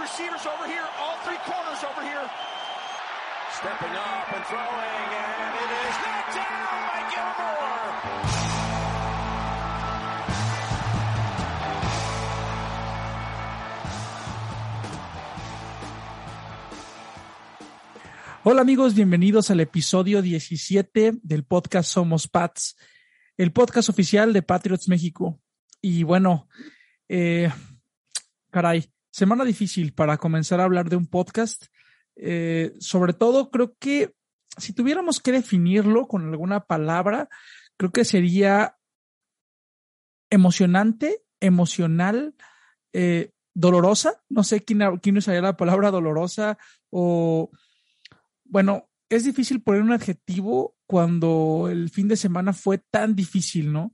receivers over here, all three corners over here. Stepping up and throwing, and it is knocked down by Gilmore. Hola amigos, bienvenidos al episodio 17 del podcast Somos Pats, el podcast oficial de Patriots México. Y bueno, eh, caray, semana difícil para comenzar a hablar de un podcast. Eh, sobre todo, creo que si tuviéramos que definirlo con alguna palabra, creo que sería emocionante, emocional, eh, dolorosa. No sé quién, quién usaría la palabra dolorosa o bueno, es difícil poner un adjetivo cuando el fin de semana fue tan difícil, ¿no?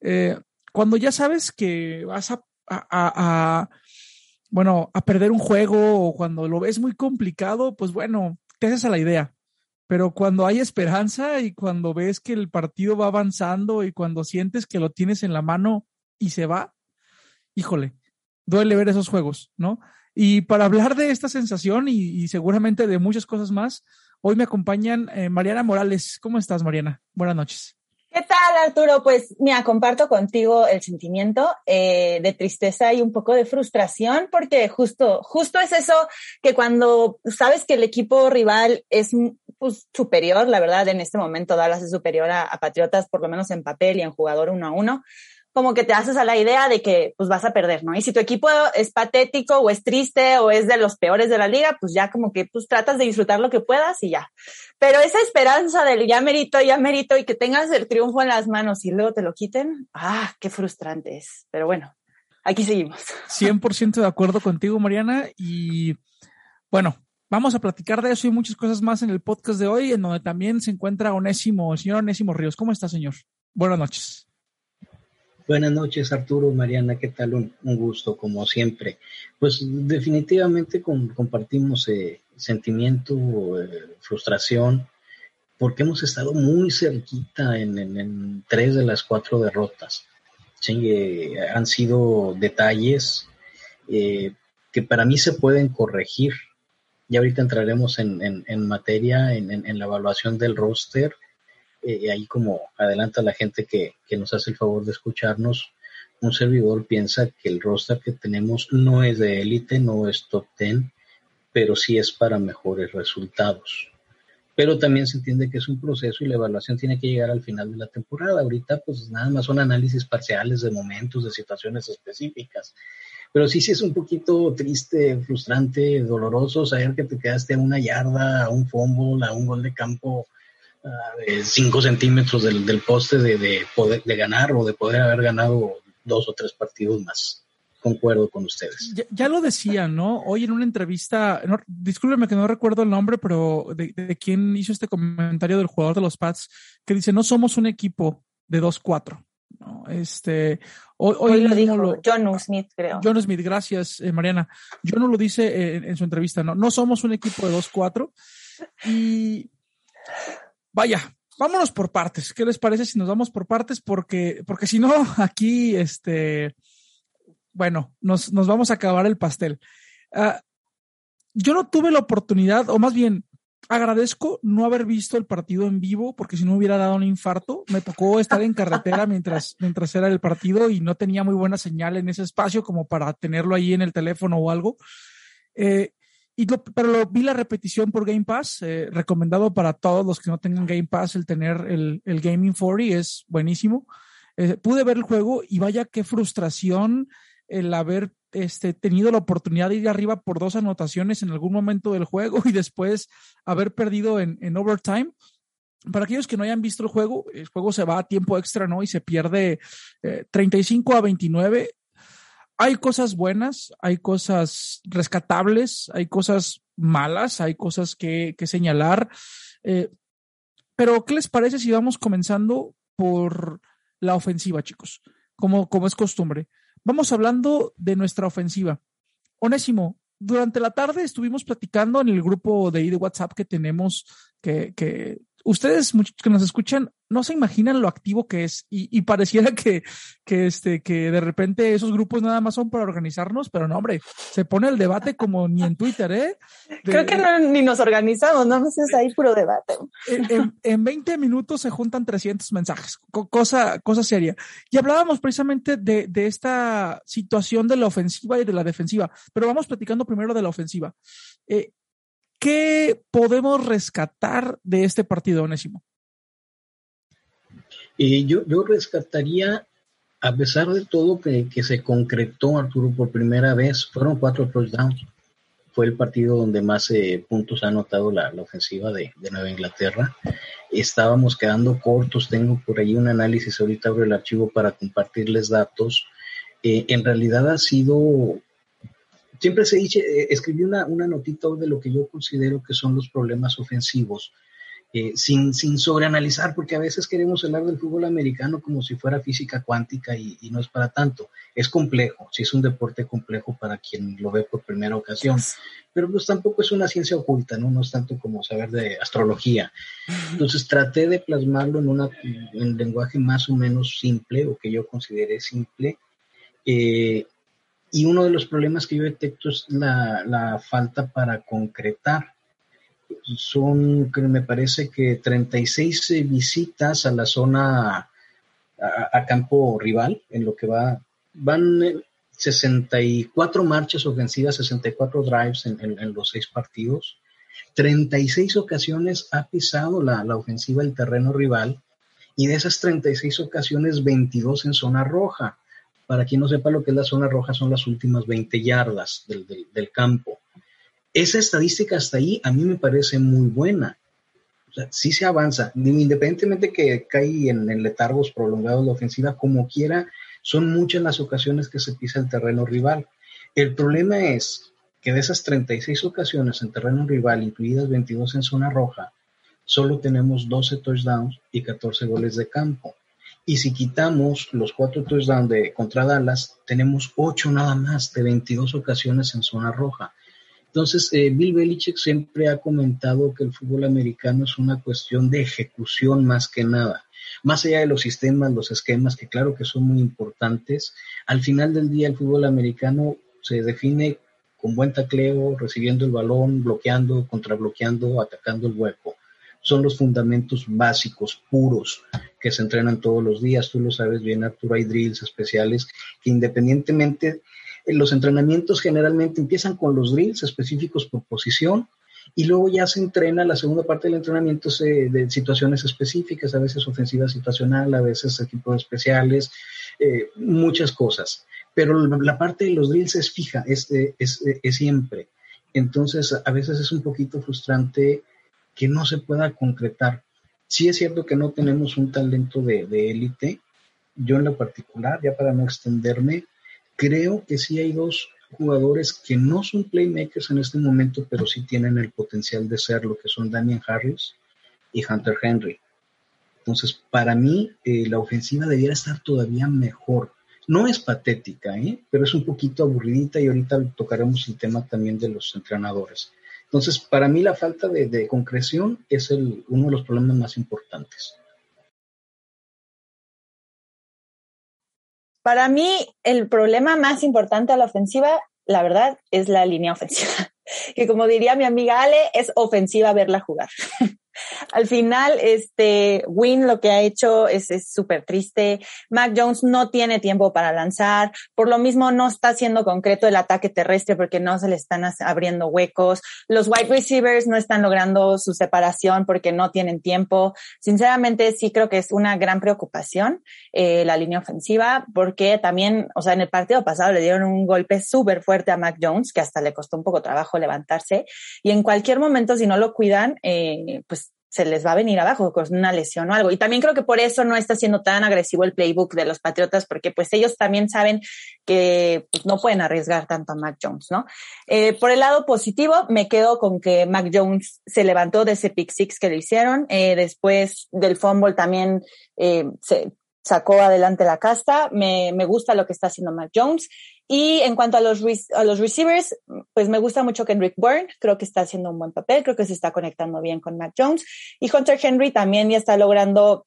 Eh, cuando ya sabes que vas a, a, bueno, a perder un juego o cuando lo ves muy complicado, pues bueno, te haces a la idea. Pero cuando hay esperanza y cuando ves que el partido va avanzando y cuando sientes que lo tienes en la mano y se va, híjole, duele ver esos juegos, ¿no? Y para hablar de esta sensación y, seguramente de muchas cosas más, hoy me acompañan eh, Mariana Morales. ¿Cómo estás, Mariana? Buenas noches. ¿Qué tal, Arturo? Pues mira, comparto contigo el sentimiento eh, de tristeza y un poco de frustración, porque justo, justo es eso que cuando sabes que el equipo rival es pues, superior, la verdad, en este momento Dallas es superior a, a Patriotas, por lo menos en papel y en jugador uno a uno, como que te haces a la idea de que pues vas a perder, ¿no? Y si tu equipo es patético o es triste o es de los peores de la liga, pues ya como que pues tratas de disfrutar lo que puedas y ya. Pero esa esperanza del ya merito, ya merito y que tengas el triunfo en las manos y luego te lo quiten, ah, qué frustrante es. Pero bueno, aquí seguimos. 100% de acuerdo contigo, Mariana. Y bueno, vamos a platicar de eso y muchas cosas más en el podcast de hoy, en donde también se encuentra Onésimo, el señor Onésimo Ríos. ¿Cómo está, señor? Buenas noches. Buenas noches, Arturo, Mariana, ¿qué tal? Un, gusto, como siempre. Pues definitivamente compartimos eh, sentimiento, eh, frustración, porque hemos estado muy cerquita en, tres de las cuatro derrotas. Eh, han sido detalles que para mí se pueden corregir. Y ahorita entraremos en, materia, en, la evaluación del roster eh, ahí como adelanta la gente que, que, nos hace el favor de escucharnos, un servidor piensa que el roster que tenemos no es de élite, no es top 10, pero sí es para mejores resultados. Pero también se entiende que es un proceso y la evaluación tiene que llegar al final de la temporada. Ahorita pues nada más son análisis parciales de momentos, de situaciones específicas. Pero sí, sí es un poquito triste, frustrante, doloroso saber que te quedaste a una yarda, a un fumble, a un gol de campo de 5 centímetros del, del poste de, de, poder de ganar o de poder haber ganado dos o tres partidos más. Concuerdo con ustedes. Ya, lo decía, ¿no? Hoy en una entrevista, no, discúlpeme que no recuerdo el nombre, pero de, de quién hizo este comentario del jugador de los Pats, que dice, no somos un equipo de 2-4. ¿no? Este, hoy, hoy, lo dijo John Smith, creo. John Smith, gracias, eh, Mariana. John no lo dice en, en, su entrevista, ¿no? No somos un equipo de 2-4. Y Vaya, vámonos por partes. ¿Qué les parece si nos vamos por partes? Porque, porque si no, aquí, este, bueno, nos, nos vamos a acabar el pastel. Uh, yo no tuve la oportunidad, o más bien, agradezco no haber visto el partido en vivo, porque si no hubiera dado un infarto. Me tocó estar en carretera mientras, mientras era el partido y no tenía muy buena señal en ese espacio como para tenerlo ahí en el teléfono o algo. Eh, y pero lo, vi la repetición por Game Pass, eh, recomendado para todos los que no tengan Game Pass el tener el, el Gaming 40, es buenísimo. Eh, pude ver el juego y vaya qué frustración el haber este, tenido la oportunidad de ir arriba por dos anotaciones en algún momento del juego y después haber perdido en, en overtime. Para aquellos que no hayan visto el juego, el juego se va a tiempo extra, ¿no? Y se pierde eh, 35 a 29 hay cosas buenas, hay cosas rescatables, hay cosas malas, hay cosas que, que señalar. Eh, pero, ¿qué les parece si vamos comenzando por la ofensiva, chicos? Como, como es costumbre. Vamos hablando de nuestra ofensiva. Onésimo, durante la tarde estuvimos platicando en el grupo de, de WhatsApp que tenemos, que, que ustedes muchos que nos escuchan no se imaginan lo activo que es y, pareciera que, que, este, que de repente esos grupos nada más son para organizarnos, pero no, hombre, se pone el debate como ni en Twitter, ¿eh? Creo que no, ni nos organizamos, no más es ahí puro debate. En, en, 20 minutos se juntan 300 mensajes, cosa, cosa seria. Y hablábamos precisamente de, de esta situación de la ofensiva y de la defensiva, pero vamos platicando primero de la ofensiva. Eh, ¿Qué podemos rescatar de este partido, Onésimo? Y yo, yo rescataría, a pesar de todo que, se concretó Arturo por primera vez, fueron cuatro touchdowns. Fue el partido donde más eh, puntos ha anotado la, ofensiva de, Nueva Inglaterra. Estábamos quedando cortos, tengo por ahí un análisis, ahorita abro el archivo para compartirles datos. Eh, en realidad ha sido siempre se dice, eh, escribí una, una notita de lo que yo considero que son los problemas ofensivos eh, sin, sin sobreanalizar, porque a veces queremos hablar del fútbol americano como si fuera física cuántica y, no es para tanto. Es complejo, sí es un deporte complejo para quien lo ve por primera ocasión, pero pues tampoco es una ciencia oculta, ¿no? No es tanto como saber de astrología. Entonces traté de plasmarlo en, una, en lenguaje más o menos simple, o que yo consideré simple. Eh, y uno de los problemas que yo detecto es la, la falta para concretar son, me parece que 36 eh, visitas a la zona, a, campo rival, en lo que va, van 64 eh, marchas ofensivas, 64 drives en, los seis partidos. 36 ocasiones ha pisado la, ofensiva el terreno rival y de esas 36 ocasiones 22 en zona roja. Para quien no sepa lo que es la zona roja, son las últimas 20 yardas del campo esa estadística hasta ahí a mí me parece muy buena. O sea, sí se avanza, independientemente que cae en, letargos prolongados la ofensiva, como quiera, son muchas las ocasiones que se pisa el terreno rival. El problema es que de esas 36 ocasiones en terreno rival, incluidas 22 en zona roja, solo tenemos 12 touchdowns y 14 goles de campo. Y si quitamos los cuatro touchdowns de contra Dallas, tenemos 8 nada más de 22 ocasiones en zona roja. Entonces, eh, Bill Belichick siempre ha comentado que el fútbol americano es una cuestión de ejecución más que nada. Más allá de los sistemas, los esquemas, que claro que son muy importantes, al final del día el fútbol americano se define con buen tacleo, recibiendo el balón, bloqueando, contrabloqueando, atacando el hueco. Son los fundamentos básicos, puros, que se entrenan todos los días. Tú lo sabes bien, Arturo, hay drills especiales que independientemente los entrenamientos generalmente empiezan con los drills específicos por posición y luego ya se entrena la segunda parte del entrenamiento de situaciones específicas, a veces ofensiva situacional, a veces equipos especiales, eh, muchas cosas. Pero la parte de los drills es fija, es, es, siempre. Entonces, a veces es un poquito frustrante que no se pueda concretar. Sí es cierto que no tenemos un talento de élite. Yo en lo particular, ya para no extenderme, Creo que sí hay dos jugadores que no son playmakers en este momento, pero sí tienen el potencial de ser lo que son Damian Harris y Hunter Henry. Entonces, para mí, eh, la ofensiva debiera estar todavía mejor. No es patética, ¿eh? pero es un poquito aburridita y ahorita tocaremos el tema también de los entrenadores. Entonces, para mí la falta de, concreción es uno de los problemas más importantes. Para mí, el problema más importante a la ofensiva, la verdad, es la línea ofensiva. Que como diría mi amiga Ale, es ofensiva verla jugar. Al final, este Win lo que ha hecho es súper triste. Mac Jones no tiene tiempo para lanzar. Por lo mismo, no está siendo concreto el ataque terrestre porque no se le están abriendo huecos. Los wide receivers no están logrando su separación porque no tienen tiempo. Sinceramente, sí creo que es una gran preocupación eh, la línea ofensiva porque también, o sea, en el partido pasado le dieron un golpe súper fuerte a Mac Jones que hasta le costó un poco trabajo levantarse. Y en cualquier momento, si no lo cuidan, eh, pues se les va a venir abajo con una lesión o algo. Y también creo que por eso no está siendo tan agresivo el playbook de los Patriotas, porque pues ellos también saben que pues, no pueden arriesgar tanto a Mac Jones, ¿no? Eh, por el lado positivo, me quedo con que Mac Jones se levantó de ese pick six que le hicieron. Eh, después del fumble también eh, se, sacó adelante la casta. Me, me gusta lo que está haciendo Matt Jones. Y en cuanto a los, a los receivers, pues me gusta mucho Kendrick Bourne. Creo que está haciendo un buen papel. Creo que se está conectando bien con Matt Jones. Y Hunter Henry también ya está logrando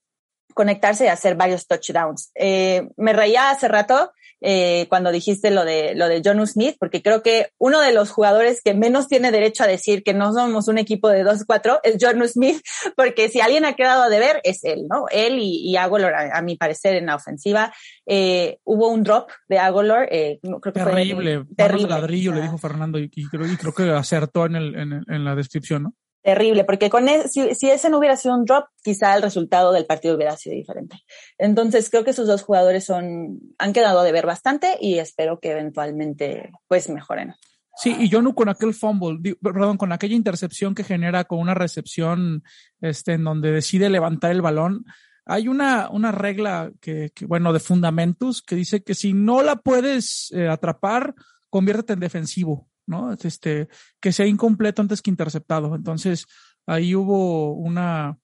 conectarse y hacer varios touchdowns. Eh, me reía hace rato eh, cuando dijiste lo de lo de Jonu Smith, porque creo que uno de los jugadores que menos tiene derecho a decir que no somos un equipo de 2-4 es Jonu Smith, porque si alguien ha quedado de ver es él, ¿no? Él y, y Agolor, a, mi parecer, en la ofensiva. Eh, hubo un drop de Agolor, eh, creo que terrible, fue terrible. ladrillo, le dijo Fernando, y, creo, y creo que acertó en, el, en, en la descripción, ¿no? Terrible, porque con e, si, si, ese no hubiera sido un drop, quizá el resultado del partido hubiera sido diferente. Entonces creo que esos dos jugadores son, han quedado de ver bastante y espero que eventualmente pues mejoren. Sí, y Jonu con aquel fumble, perdón, con aquella intercepción que genera con una recepción este, en donde decide levantar el balón, hay una, una regla que, que bueno, de fundamentos que dice que si no la puedes eh, atrapar, conviértete en defensivo. ¿No? Este, que sea incompleto antes que interceptado. Entonces, ahí hubo una,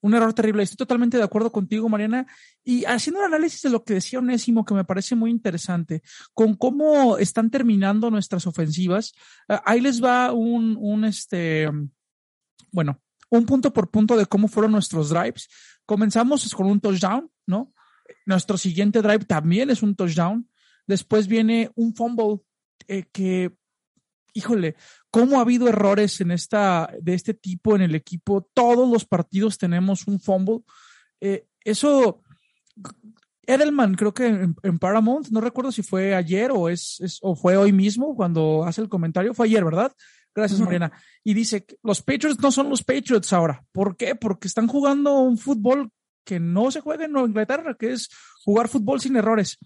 un error terrible. Estoy totalmente de acuerdo contigo, Mariana. Y haciendo un análisis de lo que decía Onésimo, que me parece muy interesante, con cómo están terminando nuestras ofensivas, ahí les va un, un, este, bueno, un punto por punto de cómo fueron nuestros drives. Comenzamos con un touchdown, ¿no? Nuestro siguiente drive también es un touchdown. Después viene un fumble eh, que híjole, cómo ha habido errores en esta, de este tipo en el equipo. Todos los partidos tenemos un fumble. Eh, eso, Edelman, creo que en, Paramount, no recuerdo si fue ayer o es, o fue hoy mismo cuando hace el comentario. Fue ayer, ¿verdad? Gracias, Mariana. Y dice, los Patriots no son los Patriots ahora. ¿Por qué? Porque están jugando un fútbol que no se juega en Inglaterra, que es jugar fútbol sin errores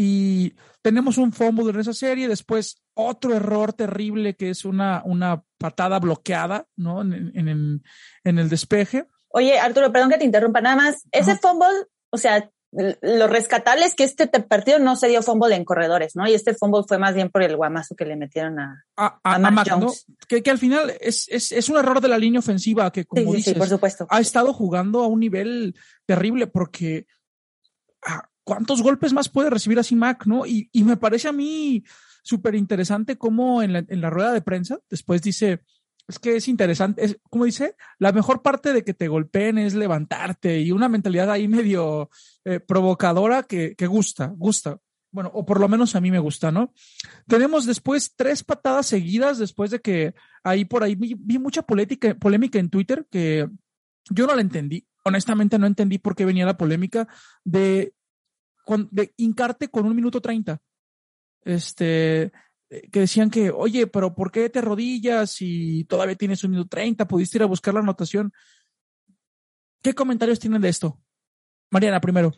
y tenemos un fumble en esa serie, después otro error terrible que es una, una patada bloqueada, ¿no? En, en, en, el despeje. Oye, Arturo, perdón que te interrumpa, nada más, ese fumble, o sea, lo rescatable es que este partido no se dio fumble en corredores, ¿no? Y este fumble fue más bien por el guamazo que le metieron a, a, a, Jones. Que, que, al final es, es, es, un error de la línea ofensiva que, como dices, por supuesto. ha estado jugando a un nivel terrible porque ah, ¿cuántos golpes más puede recibir así Mac, no? Y, me parece a mí súper interesante cómo en la, rueda de prensa después dice, es que es interesante, es, como dice, la mejor parte de que te golpeen es levantarte y una mentalidad ahí medio eh, provocadora que, gusta, gusta. Bueno, o por lo menos a mí me gusta, ¿no? Tenemos después tres patadas seguidas después de que ahí por ahí vi, mucha polémica en Twitter que yo no la entendí honestamente no entendí por qué venía la polémica de con, de hincarte con un minuto treinta. Este, eh, que decían que, oye, pero ¿por qué te rodillas y todavía tienes un minuto treinta? Pudiste ir a buscar la anotación. ¿Qué comentarios tienen de esto? Mariana, primero.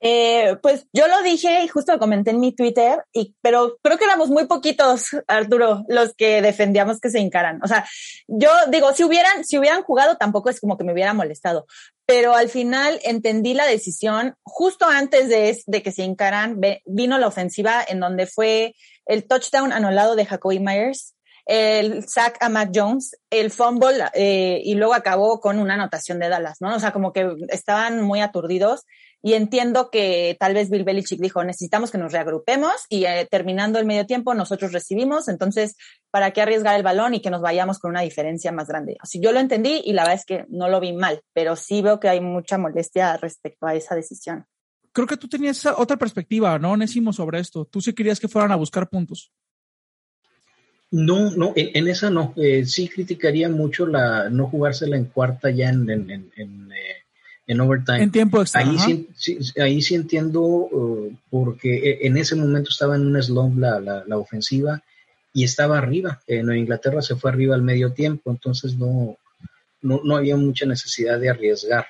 Eh, pues yo lo dije y justo lo comenté en mi Twitter, y, pero creo que éramos muy poquitos, Arturo, los que defendíamos que se encaran. O sea, yo digo, si hubieran, si hubieran jugado, tampoco es como que me hubiera molestado, pero al final entendí la decisión justo antes de, de que se encaran, vino la ofensiva en donde fue el touchdown anulado de Jacoby Myers, el sack a Mac Jones, el fumble eh, y luego acabó con una anotación de Dallas, ¿no? O sea, como que estaban muy aturdidos y entiendo que tal vez Bill Belichick dijo, necesitamos que nos reagrupemos y eh, terminando el medio tiempo nosotros recibimos, entonces, ¿para qué arriesgar el balón y que nos vayamos con una diferencia más grande? Así yo lo entendí y la verdad es que no lo vi mal, pero sí veo que hay mucha molestia respecto a esa decisión. Creo que tú tenías otra perspectiva, ¿no, Necimo, sobre esto? Tú sí querías que fueran a buscar puntos. No, no, en, esa no. Eh, sí criticaría mucho la no jugársela en cuarta ya en, en, en eh, en overtime. En tiempo extra. Ahí, sí, ahí sí entiendo uh, porque e, en ese momento estaba en un slump la, la, ofensiva y estaba arriba. En Inglaterra se fue arriba al medio tiempo, entonces no, no, no había mucha necesidad de arriesgar.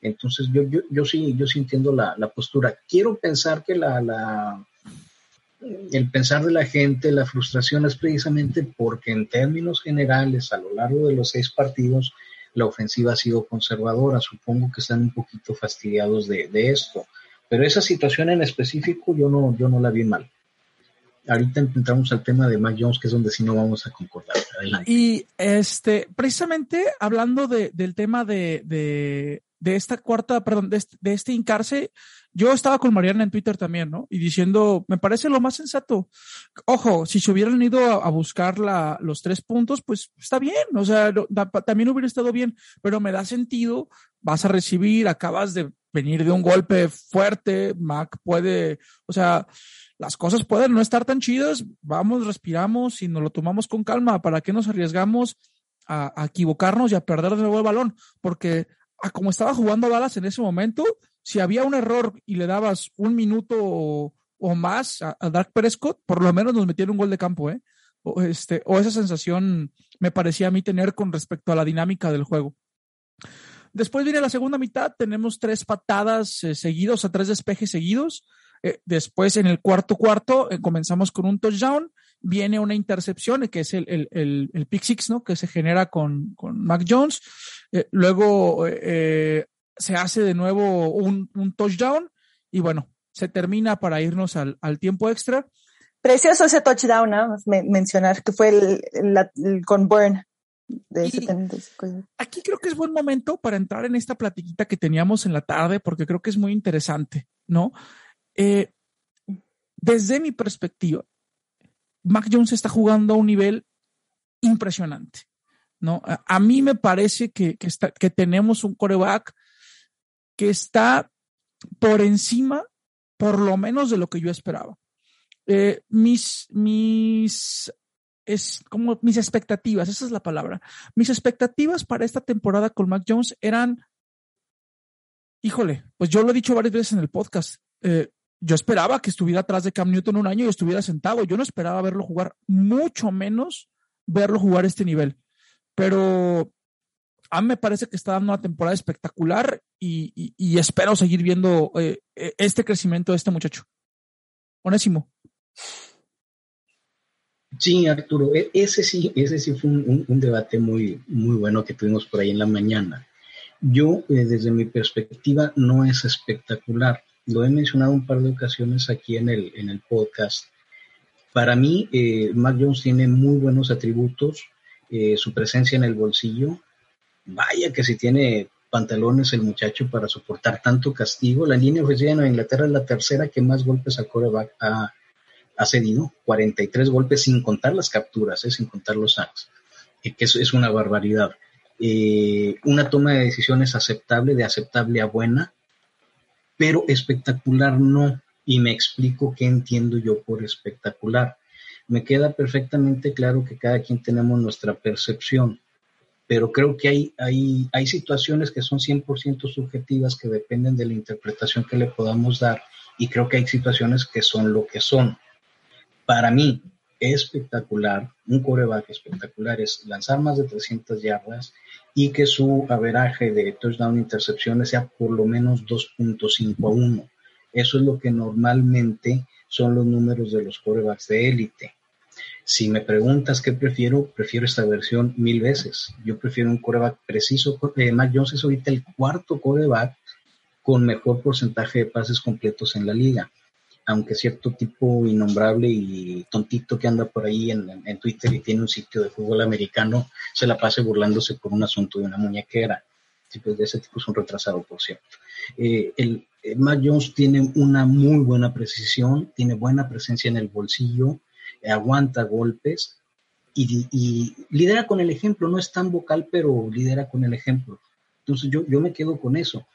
Entonces yo, yo, yo sí, yo sí entiendo la, la postura. Quiero pensar que la, la, el pensar de la gente, la frustración es precisamente porque en términos generales, a lo largo de los seis partidos, la ofensiva ha sido conservadora. Supongo que están un poquito fastidiados de, esto. Pero esa situación en específico yo no, yo no la vi mal. Ahorita entramos al tema de Mac Jones, que es donde sí no vamos a concordar. Y este, precisamente hablando de, del tema de, de, de esta cuarta, perdón, de este, de yo estaba con Mariana en Twitter también, ¿no? Y diciendo, me parece lo más sensato. Ojo, si se hubieran ido a, buscar los tres puntos, pues está bien, o sea, también hubiera estado bien, pero me da sentido, vas a recibir, acabas de venir de un golpe fuerte, Mac puede, o sea, las cosas pueden no estar tan chidas, vamos, respiramos y nos lo tomamos con calma, ¿para qué nos arriesgamos a, equivocarnos y a perder de nuevo el balón? Porque a como estaba jugando Dallas en ese momento, si había un error y le dabas un minuto o, más a, Dark Prescott, por lo menos nos metieron un gol de campo, ¿eh? O, este, o esa sensación me parecía a mí tener con respecto a la dinámica del juego. Después viene la segunda mitad, tenemos tres patadas eh, seguidos, a tres despejes seguidos. Eh, después en el cuarto cuarto eh, comenzamos con un touchdown, viene una intercepción que es el, el, el, pick six, ¿no? Que se genera con, con Mac Jones. luego se hace de nuevo un, un, touchdown y bueno, se termina para irnos al, al tiempo extra. Precioso ese touchdown, ¿no? mencionar que fue el, con Burn. De aquí creo que es buen momento para entrar en esta platiquita que teníamos en la tarde, porque creo que es muy interesante, ¿no? Eh, desde mi perspectiva, Mac Jones está jugando a un nivel impresionante, ¿no? A, mí me parece que, que, está, que tenemos un coreback que está por encima, por lo menos, de lo que yo esperaba. Eh, mis, mis, es como mis expectativas, esa es la palabra. Mis expectativas para esta temporada con Mac Jones eran, híjole, pues yo lo he dicho varias veces en el podcast. Eh, yo esperaba que estuviera atrás de Cam Newton un año y estuviera sentado. Yo no esperaba verlo jugar, mucho menos verlo jugar este nivel. Pero a mí me parece que está dando una temporada espectacular y, espero seguir viendo eh, eh, este crecimiento de este muchacho. Onésimo. Sí, Arturo, e, ese sí, ese sí fue un, debate muy, muy bueno que tuvimos por ahí en la mañana. Yo, eh, desde mi perspectiva, no es espectacular. Lo he mencionado un par de ocasiones aquí en el, en el podcast. Para mí, Mac Jones tiene muy buenos atributos. su presencia en el bolsillo, Vaya que si tiene pantalones el muchacho para soportar tanto castigo. La línea ofensiva en Inglaterra es la tercera que más golpes a coreback ha, ha cedido, 43 golpes sin contar las capturas, eh, sin contar los sacks, que eso es una barbaridad. Eh, una toma de decisiones aceptable, de aceptable a buena, pero espectacular no. Y me explico qué entiendo yo por espectacular. Me queda perfectamente claro que cada quien tenemos nuestra percepción pero creo que hay, hay, hay situaciones que son 100% subjetivas que dependen de la interpretación que le podamos dar y creo que hay situaciones que son lo que son. Para mí, espectacular, un coreback espectacular es lanzar más de 300 yardas y que su averaje de touchdown intercepciones sea por lo menos 2.5 a 1. Eso es lo que normalmente son los números de los corebacks de élite. Si me preguntas qué prefiero, prefiero esta versión mil veces. Yo prefiero un coreback preciso. Eh, Mac Jones es ahorita el cuarto coreback con mejor porcentaje de pases completos en la liga. Aunque cierto tipo innombrable y tontito que anda por ahí en, Twitter y tiene un sitio de fútbol americano, se la pase burlándose por un asunto de una muñequera. Pues de ese tipo es un retrasado, por cierto. Eh, el, eh, Mac Jones tiene una muy buena precisión, tiene buena presencia en el bolsillo, aguanta golpes y, lidera con el ejemplo. No es tan vocal, pero lidera con el ejemplo. Entonces yo, yo me quedo con eso.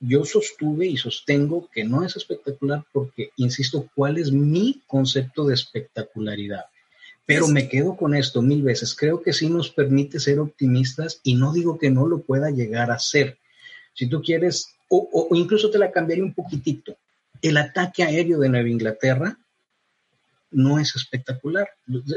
Yo sostuve y sostengo que no es espectacular porque, insisto, ¿cuál es mi concepto de espectacularidad? Pero me quedo con esto mil veces. Creo que sí nos permite ser optimistas y no digo que no lo pueda llegar a ser. Si tú quieres, o, o incluso te la cambiaría un poquitito. El ataque aéreo de Nueva Inglaterra no es espectacular.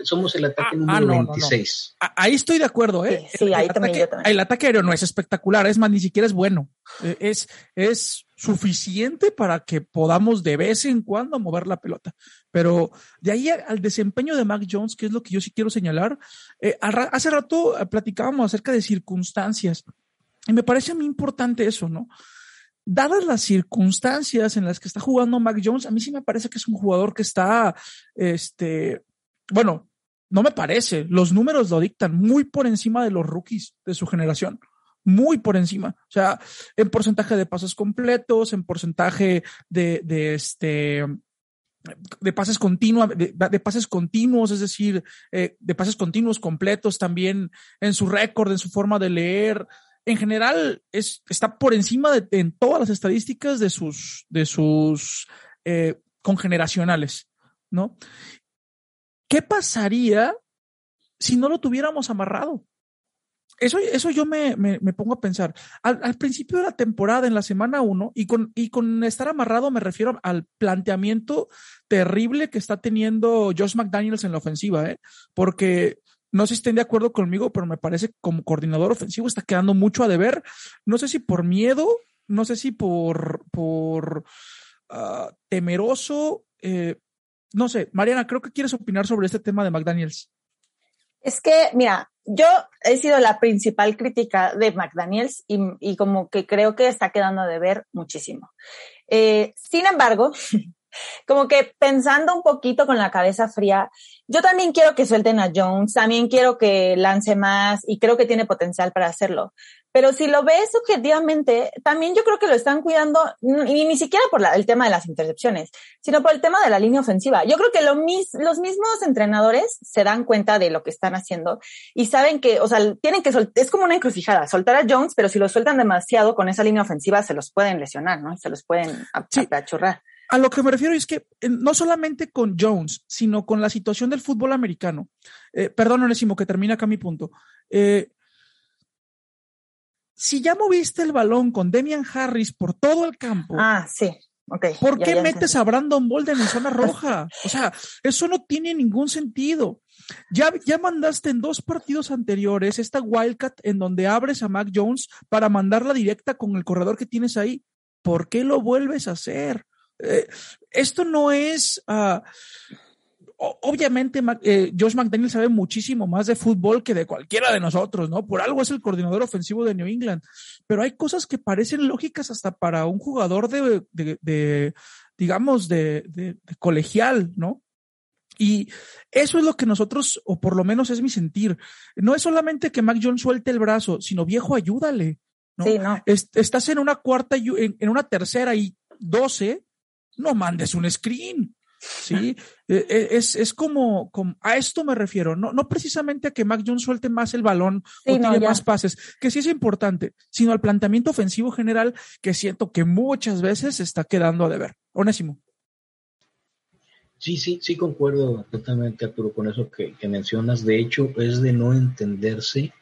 Somos el ataque ah, número 26. Ah, ahí estoy de acuerdo, ¿eh? Sí, ahí el, también, ataque, el ataque aéreo no es espectacular, es más, ni siquiera es bueno. Eh, es, es suficiente para que podamos de vez en cuando mover la pelota. Pero de ahí al desempeño de Mac Jones, que es lo que yo sí quiero señalar, eh, hace rato platicábamos acerca de circunstancias. Y me parece a mí importante eso, ¿no? Dadas las circunstancias en las que está jugando Mac Jones, a mí sí me parece que es un jugador que está, este, bueno, no me parece, los números lo dictan muy por encima de los rookies de su generación, muy por encima. O sea, en porcentaje de pasos completos, en porcentaje de, de este de pases continuos, de, pases continuos, es decir, eh, de pases continuos completos también en su récord, en su forma de leer. En general, es, está por encima de en todas las estadísticas de sus, de sus eh, congeneracionales, ¿no? ¿Qué pasaría si no lo tuviéramos amarrado? Eso, eso yo me, me, pongo a pensar. Al, al, principio de la temporada, en la semana uno, y con, y con estar amarrado me refiero al planteamiento terrible que está teniendo Josh McDaniels en la ofensiva, ¿eh? porque no sé si estén de acuerdo conmigo, pero me parece que como coordinador ofensivo está quedando mucho a deber. No sé si por miedo, no sé si por, por uh, temeroso. Eh, no sé, Mariana, creo que quieres opinar sobre este tema de McDaniels. Es que, mira, yo he sido la principal crítica de McDaniels y, y como que creo que está quedando de ver muchísimo. Eh, sin embargo, como que pensando un poquito con la cabeza fría, yo también quiero que suelten a Jones, también quiero que lance más y creo que tiene potencial para hacerlo. Pero si lo ves objetivamente, también yo creo que lo están cuidando, y ni siquiera por la, el tema de las intercepciones, sino por el tema de la línea ofensiva. Yo creo que lo mis, los mismos entrenadores se dan cuenta de lo que están haciendo y saben que, o sea, tienen que soltar, es como una encrucijada, soltar a Jones, pero si lo sueltan demasiado con esa línea ofensiva, se los pueden lesionar, ¿no? Se los pueden apachurrar. A lo que me refiero es que eh, no solamente con Jones, sino con la situación del fútbol americano. Eh, perdón, Onésimo, que termina acá mi punto. Eh, si ya moviste el balón con Demian Harris por todo el campo. Ah, sí. Okay, ¿Por qué metes a Brandon Bolden en zona roja? O sea, eso no tiene ningún sentido. Ya, ya mandaste en dos partidos anteriores esta Wildcat en donde abres a Mac Jones para mandarla directa con el corredor que tienes ahí. ¿Por qué lo vuelves a hacer? Eh, esto no es. Uh, obviamente, eh, Josh McDaniel sabe muchísimo más de fútbol que de cualquiera de nosotros, ¿no? Por algo es el coordinador ofensivo de New England. Pero hay cosas que parecen lógicas hasta para un jugador de, de, de digamos, de, de, colegial, ¿no? Y eso es lo que nosotros, o por lo menos es mi sentir. No es solamente que Mac Jones suelte el brazo, sino viejo, ayúdale. ¿no? Sí, no. estás en una cuarta, en, en una tercera y doce, no mandes un screen. Sí, e, e, es, es como, como, a esto me refiero, no, no precisamente a que Mac Jones suelte más el balón sí, o no, tiene ya. más pases, que sí es importante, sino al planteamiento ofensivo general que siento que muchas veces está quedando a deber. Onésimo. Sí, sí, sí concuerdo totalmente, Arturo, con eso que, que mencionas. De hecho, es de no entenderse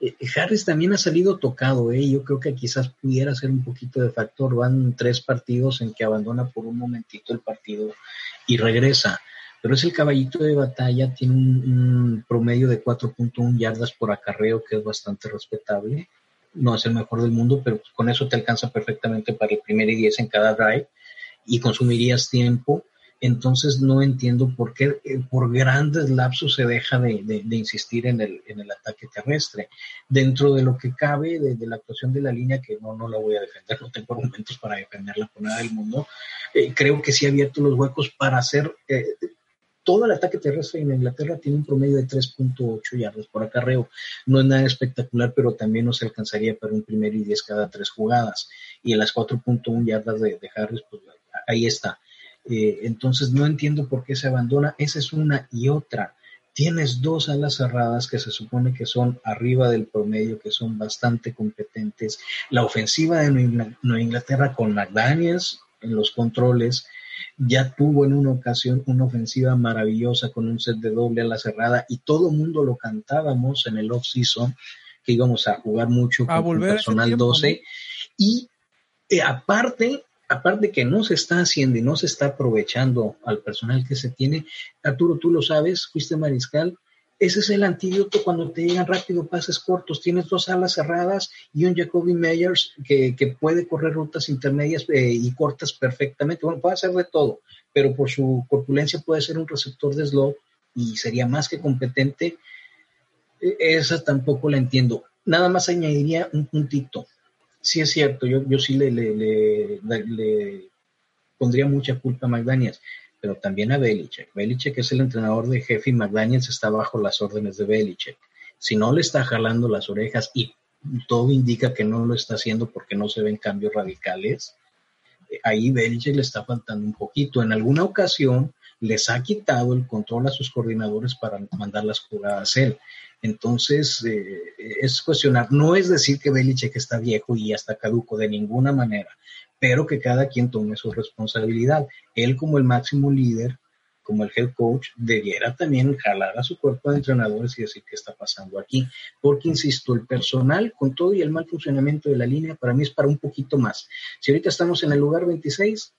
eh, Harris también ha salido tocado, ¿eh? yo creo que quizás pudiera ser un poquito de factor. Van tres partidos en que abandona por un momentito el partido y regresa. Pero es el caballito de batalla, tiene un, un promedio de 4.1 yardas por acarreo, que es bastante respetable. No es el mejor del mundo, pero con eso te alcanza perfectamente para el primer y diez en cada drive y consumirías tiempo entonces no entiendo por qué eh, por grandes lapsos se deja de, de, insistir en el, en el, ataque terrestre. Dentro de lo que cabe de, la actuación de la línea, que no, no la voy a defender, no tengo argumentos para defenderla por nada del mundo, eh, creo que sí ha abierto los huecos para hacer... Eh, todo el ataque terrestre en Inglaterra tiene un promedio de 3.8 yardas por acarreo. No es nada espectacular, pero también nos alcanzaría para un primero y 10 cada tres jugadas. Y en las 4.1 yardas de, de Harris, pues ahí está eh, entonces no entiendo por qué se abandona. Esa es una y otra. Tienes dos alas cerradas que se supone que son arriba del promedio, que son bastante competentes. La ofensiva de Nueva Inglaterra con McDaniels en los controles ya tuvo en una ocasión una ofensiva maravillosa con un set de doble ala cerrada y todo el mundo lo cantábamos en el off-season que íbamos a jugar mucho a con personal tiempo, 12 ¿no? y eh, aparte aparte que no se está haciendo y no se está aprovechando al personal que se tiene, Arturo, tú lo sabes, fuiste mariscal, ese es el antídoto cuando te llegan rápido pases cortos. Tienes dos alas cerradas y un Jacoby Meyers que, que puede correr rutas intermedias eh, y cortas perfectamente. Bueno, puede hacer de todo, pero por su corpulencia puede ser un receptor de slot y sería más que competente. E, esa tampoco la entiendo. Nada más añadiría un puntito sí es cierto, yo, yo sí le, le, le, le, pondría mucha culpa a McDaniels, pero también a Belichick. Belichick es el entrenador de jefe y McDaniels está bajo las órdenes de Belichick. Si no le está jalando las orejas y todo indica que no lo está haciendo porque no se ven cambios radicales. Ahí Belichick le está faltando un poquito. En alguna ocasión les ha quitado el control a sus coordinadores para mandar las jugadas él. Entonces, eh, es cuestionar, no es decir que Belichick está viejo y ya está caduco de ninguna manera, pero que cada quien tome su responsabilidad. Él como el máximo líder como el head coach, debiera también jalar a su cuerpo de entrenadores y decir qué está pasando aquí. Porque, insisto, el personal, con todo y el mal funcionamiento de la línea, para mí es para un poquito más. Si ahorita estamos en el lugar 26,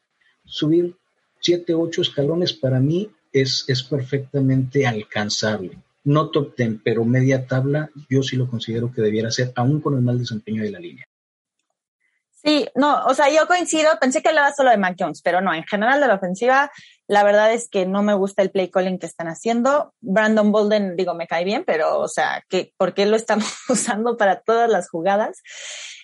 subir 7, 8 escalones para mí es, es perfectamente alcanzable. No top 10, pero media tabla, yo sí lo considero que debiera ser, aún con el mal desempeño de la línea. Sí, no, o sea, yo coincido, pensé que hablaba solo de Mac Jones, pero no, en general de la ofensiva, la verdad es que no me gusta el play calling que están haciendo. Brandon Bolden, digo, me cae bien, pero, o sea, que, ¿por qué lo estamos usando para todas las jugadas?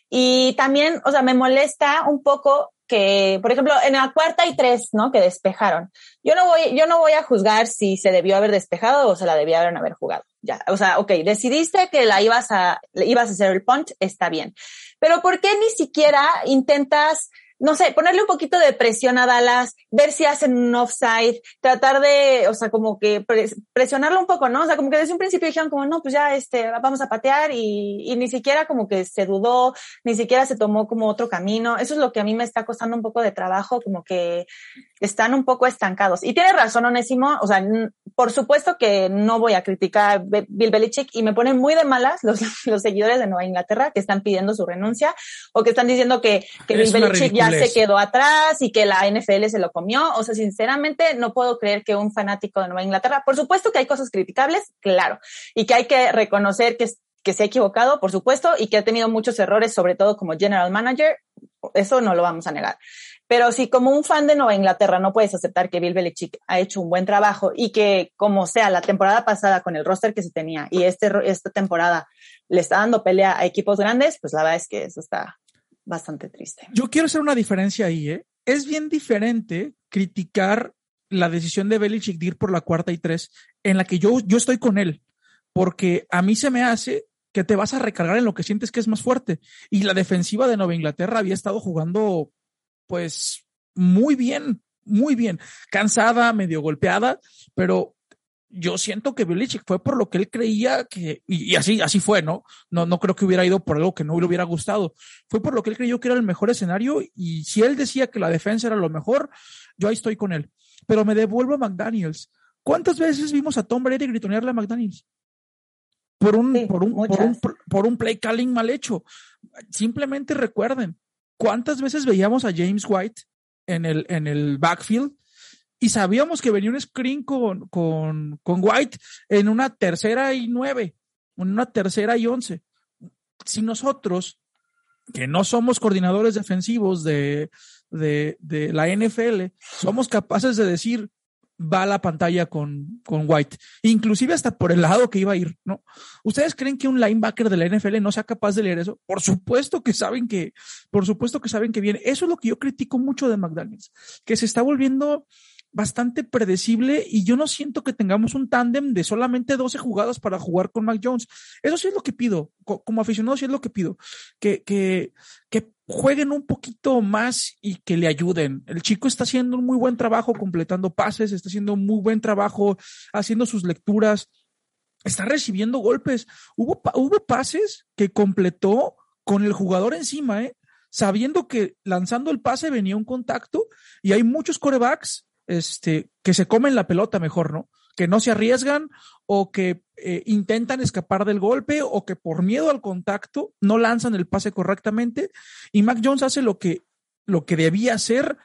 Y también, o sea, me molesta un poco que, por ejemplo, en la cuarta y tres, ¿no? Que despejaron. Yo no voy, yo no voy a juzgar si se debió haber despejado o se la debieron haber jugado. Ya, o sea, ok, decidiste que la ibas a, ibas a hacer el punch, está bien. Pero ¿por qué ni siquiera intentas no sé, ponerle un poquito de presión a Dallas, ver si hacen un offside, tratar de, o sea, como que presionarlo un poco, ¿no? O sea, como que desde un principio dijeron como, no, pues ya, este, vamos a patear y, y ni siquiera como que se dudó, ni siquiera se tomó como otro camino. Eso es lo que a mí me está costando un poco de trabajo, como que están un poco estancados. Y tiene razón, Onésimo, o sea, por supuesto que no voy a criticar a Bill Belichick y me ponen muy de malas los, los seguidores de Nueva Inglaterra que están pidiendo su renuncia o que están diciendo que, que Bill Belichick ya se quedó atrás y que la NFL se lo comió. O sea, sinceramente no puedo creer que un fanático de Nueva Inglaterra, por supuesto que hay cosas criticables, claro, y que hay que reconocer que, que se ha equivocado, por supuesto, y que ha tenido muchos errores, sobre todo como general manager, eso no lo vamos a negar. Pero si como un fan de Nueva Inglaterra no puedes aceptar que Bill Belichick ha hecho un buen trabajo y que como sea la temporada pasada con el roster que se tenía y este, esta temporada le está dando pelea a equipos grandes, pues la verdad es que eso está bastante triste. Yo quiero hacer una diferencia ahí, ¿eh? Es bien diferente criticar la decisión de Belichick de ir por la cuarta y tres, en la que yo, yo estoy con él, porque a mí se me hace que te vas a recargar en lo que sientes que es más fuerte. Y la defensiva de Nueva Inglaterra había estado jugando, pues, muy bien, muy bien. Cansada, medio golpeada, pero yo siento que Belichick fue por lo que él creía que, y, así, así fue, ¿no? ¿no? No creo que hubiera ido por algo que no le hubiera gustado. Fue por lo que él creyó que era el mejor escenario y si él decía que la defensa era lo mejor, yo ahí estoy con él. Pero me devuelvo a McDaniels. ¿Cuántas veces vimos a Tom Brady gritonearle a McDaniels? Por un, por, un, por, un, por un play calling mal hecho. Simplemente recuerden, ¿cuántas veces veíamos a James White en el, en el backfield y sabíamos que venía un screen con, con, con White en una tercera y nueve, en una tercera y once. Si nosotros, que no somos coordinadores defensivos de, de, de la NFL, somos capaces de decir, va a la pantalla con, con White, inclusive hasta por el lado que iba a ir, ¿no? ¿Ustedes creen que un linebacker de la NFL no sea capaz de leer eso? Por supuesto que saben que, por supuesto que saben que viene. Eso es lo que yo critico mucho de McDaniels, que se está volviendo bastante predecible y yo no siento que tengamos un tándem de solamente 12 jugadas para jugar con Mac Jones. Eso sí es lo que pido, como aficionado sí es lo que pido, que, que, jueguen un poquito más y que le ayuden. El chico está haciendo un muy buen trabajo completando pases, está haciendo un muy buen trabajo haciendo sus lecturas, está recibiendo golpes. Hubo, hubo pases que completó con el jugador encima, ¿eh? sabiendo que lanzando el pase venía un contacto y hay muchos corebacks este, que se comen la pelota mejor, ¿no? Que no se arriesgan o que eh, intentan escapar del golpe o que por miedo al contacto no lanzan el pase correctamente. Y Mac Jones hace lo que, lo que debía hacer,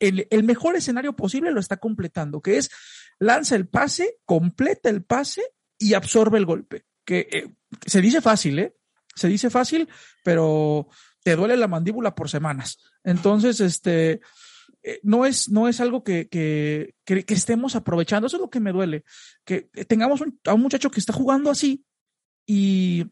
el, el mejor escenario posible lo está completando, que es lanza el pase, completa el pase y absorbe el golpe. Que eh, se dice fácil, ¿eh? Se dice fácil, pero te duele la mandíbula por semanas. Entonces, este, eh, no, es, no es algo que, que, que, estemos aprovechando. Eso es lo que me duele. Que tengamos a un muchacho que está jugando así y,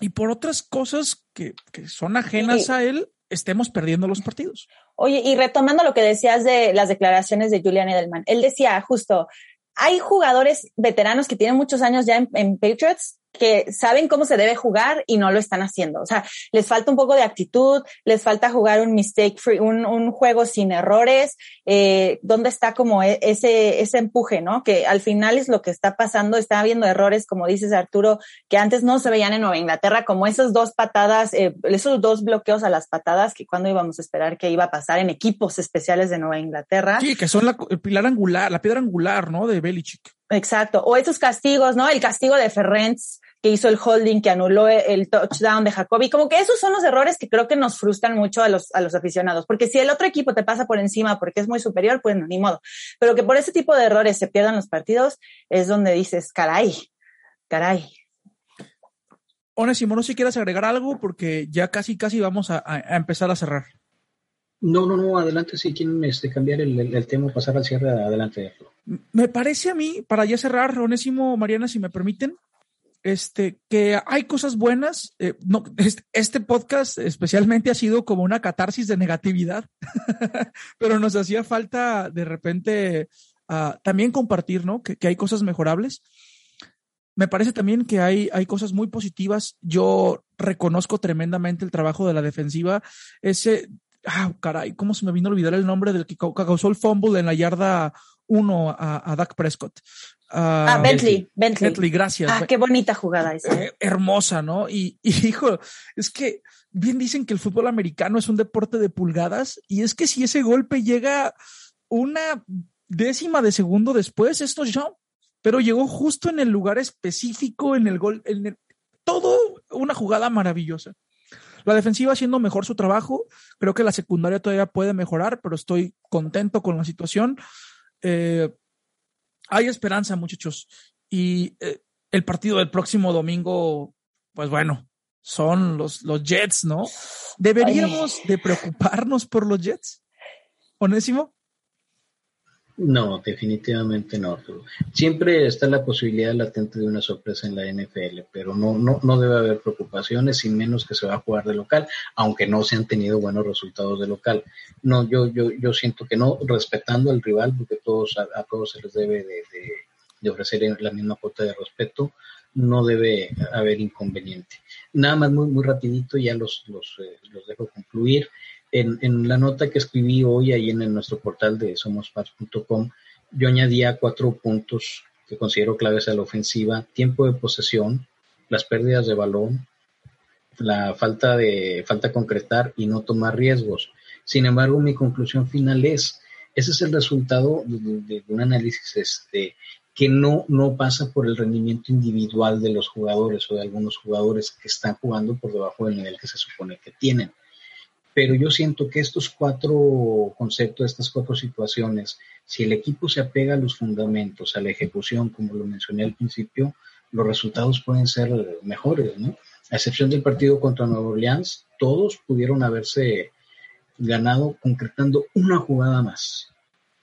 y por otras cosas que, que son ajenas a él, estemos perdiendo los partidos. Oye, y retomando lo que decías de las declaraciones de Julian Edelman, él decía justo, hay jugadores veteranos que tienen muchos años ya en, Patriots que saben cómo se debe jugar y no lo están haciendo. O sea, les falta un poco de actitud, les falta jugar un mistake free, un, un juego sin errores, eh, ¿dónde está como e, ese, ese empuje, no? Que al final es lo que está pasando, está habiendo errores, como dices Arturo, que antes no se veían en Nueva Inglaterra, como esas dos patadas, eh, esos dos bloqueos a las patadas, que cuando íbamos a esperar que iba a pasar en equipos especiales de Nueva Inglaterra. Sí, que son la, el pilar angular, la piedra angular, ¿no? De Belichick. Exacto. O esos castigos, ¿no? El castigo de Ferrentz, que hizo el holding, que anuló el touchdown de Jacoby. Como que esos son los errores que creo que nos frustran mucho a los, a los aficionados. Porque si el otro equipo te pasa por encima porque es muy superior, pues no, ni modo. Pero que por ese tipo de errores se pierdan los partidos, es donde dices, caray, caray. Onésimo, no si quieres agregar algo, porque ya casi, casi vamos a, a empezar a cerrar. No, no, no, adelante, si quieren este, cambiar el, el, tema, pasar al cierre, adelante. Me parece a mí, para ya cerrar, Onésimo, Mariana, si me permiten, este, que hay cosas buenas. Eh, no, este, este, podcast especialmente ha sido como una catarsis de negatividad, pero nos hacía falta de repente uh, también compartir, ¿no? Que, que, hay cosas mejorables. Me parece también que hay, hay cosas muy positivas. Yo reconozco tremendamente el trabajo de la defensiva. Ese, ah, caray, ¿cómo se me vino a olvidar el nombre del que causó el fumble en la yarda 1 a, a Dak Prescott? Uh, ah, Bentley, Bentley. Bentley, gracias. Ah, qué bonita jugada esa. Eh, hermosa, ¿no? Y, y, hijo, es que bien dicen que el fútbol americano es un deporte de pulgadas y es que si ese golpe llega una décima de segundo después, esto ya, pero llegó justo en el lugar específico, en el gol, en el, todo una jugada maravillosa. La defensiva haciendo mejor su trabajo. Creo que la secundaria todavía puede mejorar, pero estoy contento con la situación. Eh, hay esperanza, muchachos. Y eh, el partido del próximo domingo, pues bueno, son los, los Jets, ¿no? ¿Deberíamos de preocuparnos por los Jets? ¿Onésimo? No, definitivamente no. Siempre está la posibilidad latente de una sorpresa en la NFL, pero no, no, no debe haber preocupaciones, sin menos que se va a jugar de local, aunque no se han tenido buenos resultados de local. No, yo, yo, yo siento que no, respetando al rival, porque todos, a, a todos se les debe de, de, de, ofrecer la misma cuota de respeto, no debe haber inconveniente. Nada más muy, muy rapidito, ya los, los, eh, los dejo concluir en, la nota que escribí hoy ahí en, nuestro portal de somospats.com, yo añadía cuatro puntos que considero claves a la ofensiva, tiempo de posesión, las pérdidas de balón, la falta de falta concretar y no tomar riesgos. Sin embargo, mi conclusión final es, ese es el resultado de, de, de un análisis este, que no, no pasa por el rendimiento individual de los jugadores o de algunos jugadores que están jugando por debajo del nivel que se supone que tienen pero yo siento que estos cuatro conceptos, estas cuatro situaciones, si el equipo se apega a los fundamentos, a la ejecución, como lo mencioné al principio, los resultados pueden ser mejores, ¿no? A excepción del partido contra Nueva Orleans, todos pudieron haberse ganado concretando una jugada más.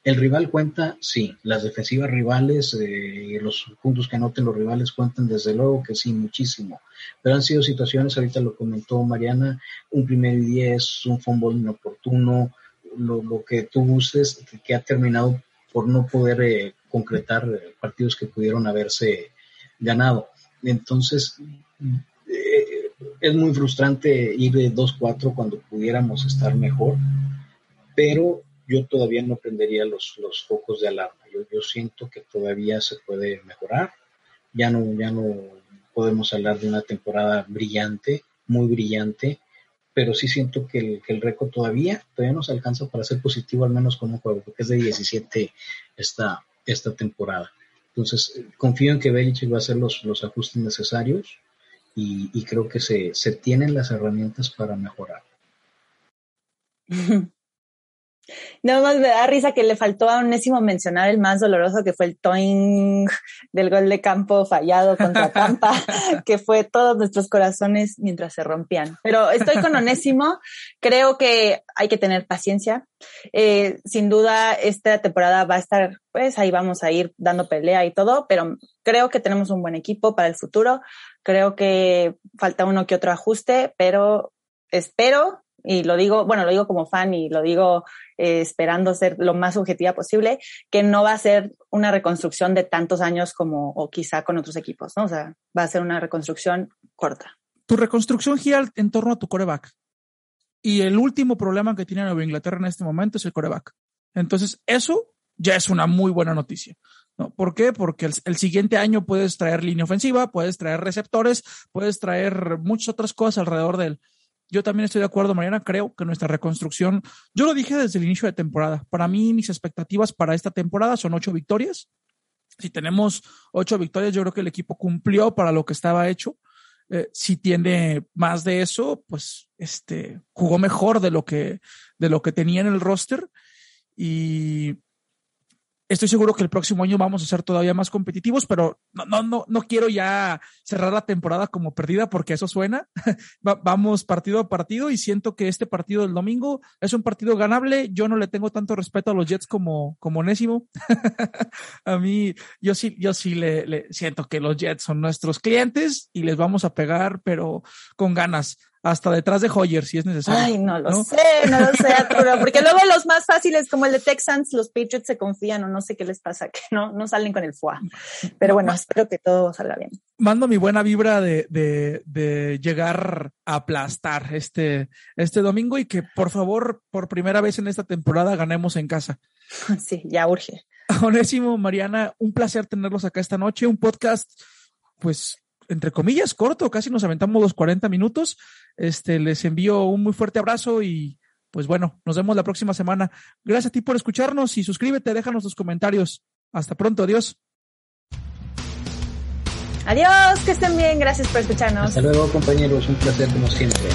El rival cuenta, sí, las defensivas rivales eh, los puntos que anoten los rivales cuentan desde luego que sí, muchísimo. Pero han sido situaciones, ahorita lo comentó Mariana, un primer y diez, un fútbol inoportuno, lo, lo, que tú gustes, que ha terminado por no poder eh, concretar eh, partidos que pudieron haberse ganado. Entonces, eh, es muy frustrante ir de 2-4 cuando pudiéramos estar mejor, pero yo todavía no prendería los, los focos de alarma. Yo, yo, siento que todavía se puede mejorar. Ya no, ya no podemos hablar de una temporada brillante, muy brillante, pero sí siento que el, que el récord todavía, todavía nos alcanza para ser positivo, al menos con un juego, porque es de 17 esta, esta temporada. Entonces, confío en que Belichick va a hacer los, los ajustes necesarios y, y creo que se, se tienen las herramientas para mejorar. Nada más me da risa que le faltó a Onésimo mencionar el más doloroso que fue el toing del gol de campo fallado contra Tampa, que fue todos nuestros corazones mientras se rompían. Pero estoy con Onésimo, creo que hay que tener paciencia. Eh, sin duda, esta temporada va a estar, pues ahí vamos a ir dando pelea y todo, pero creo que tenemos un buen equipo para el futuro. Creo que falta uno que otro ajuste, pero espero y lo digo, bueno, lo digo como fan y lo digo eh, esperando ser lo más objetiva posible, que no va a ser una reconstrucción de tantos años como, o quizá con otros equipos, ¿no? O sea, va a ser una reconstrucción corta. Tu reconstrucción gira en torno a tu coreback. Y el último problema que tiene Nueva Inglaterra en este momento es el coreback. Entonces, eso ya es una muy buena noticia. ¿no? ¿Por qué? Porque el, el, siguiente año puedes traer línea ofensiva, puedes traer receptores, puedes traer muchas otras cosas alrededor de él. Yo también estoy de acuerdo, Mariana. Creo que nuestra reconstrucción, yo lo dije desde el inicio de temporada. Para mí, mis expectativas para esta temporada son ocho victorias. Si tenemos ocho victorias, yo creo que el equipo cumplió para lo que estaba hecho. Eh, si tiene más de eso, pues este jugó mejor de lo que de lo que tenía en el roster y Estoy seguro que el próximo año vamos a ser todavía más competitivos, pero no, no, no, no quiero ya cerrar la temporada como perdida porque eso suena. vamos partido a partido y siento que este partido del domingo es un partido ganable. Yo no le tengo tanto respeto a los Jets como, como Nésimo. a mí, yo sí, yo sí le, le siento que los Jets son nuestros clientes y les vamos a pegar, pero con ganas hasta detrás de Hoyer si es necesario. Ay, no lo sé, no lo sé, Arturo, porque luego los más fáciles como el de Texans, los Patriots se confían o no sé qué les pasa, que no, no salen con el FUA. Pero bueno, espero que todo salga bien. Mando mi buena vibra de, de, de llegar a aplastar este, este domingo y que por favor, por primera vez en esta temporada, ganemos en casa. Sí, ya urge. Onésimo, Mariana, un placer tenerlos acá esta noche, un podcast, pues entre comillas, corto, casi nos aventamos los 40 minutos. Este, les envío un muy fuerte abrazo y pues bueno, nos vemos la próxima semana. Gracias a ti por escucharnos y suscríbete, déjanos tus comentarios. Hasta pronto, adiós. Adiós, que estén bien, gracias por escucharnos. Hasta luego compañeros, un placer como siempre.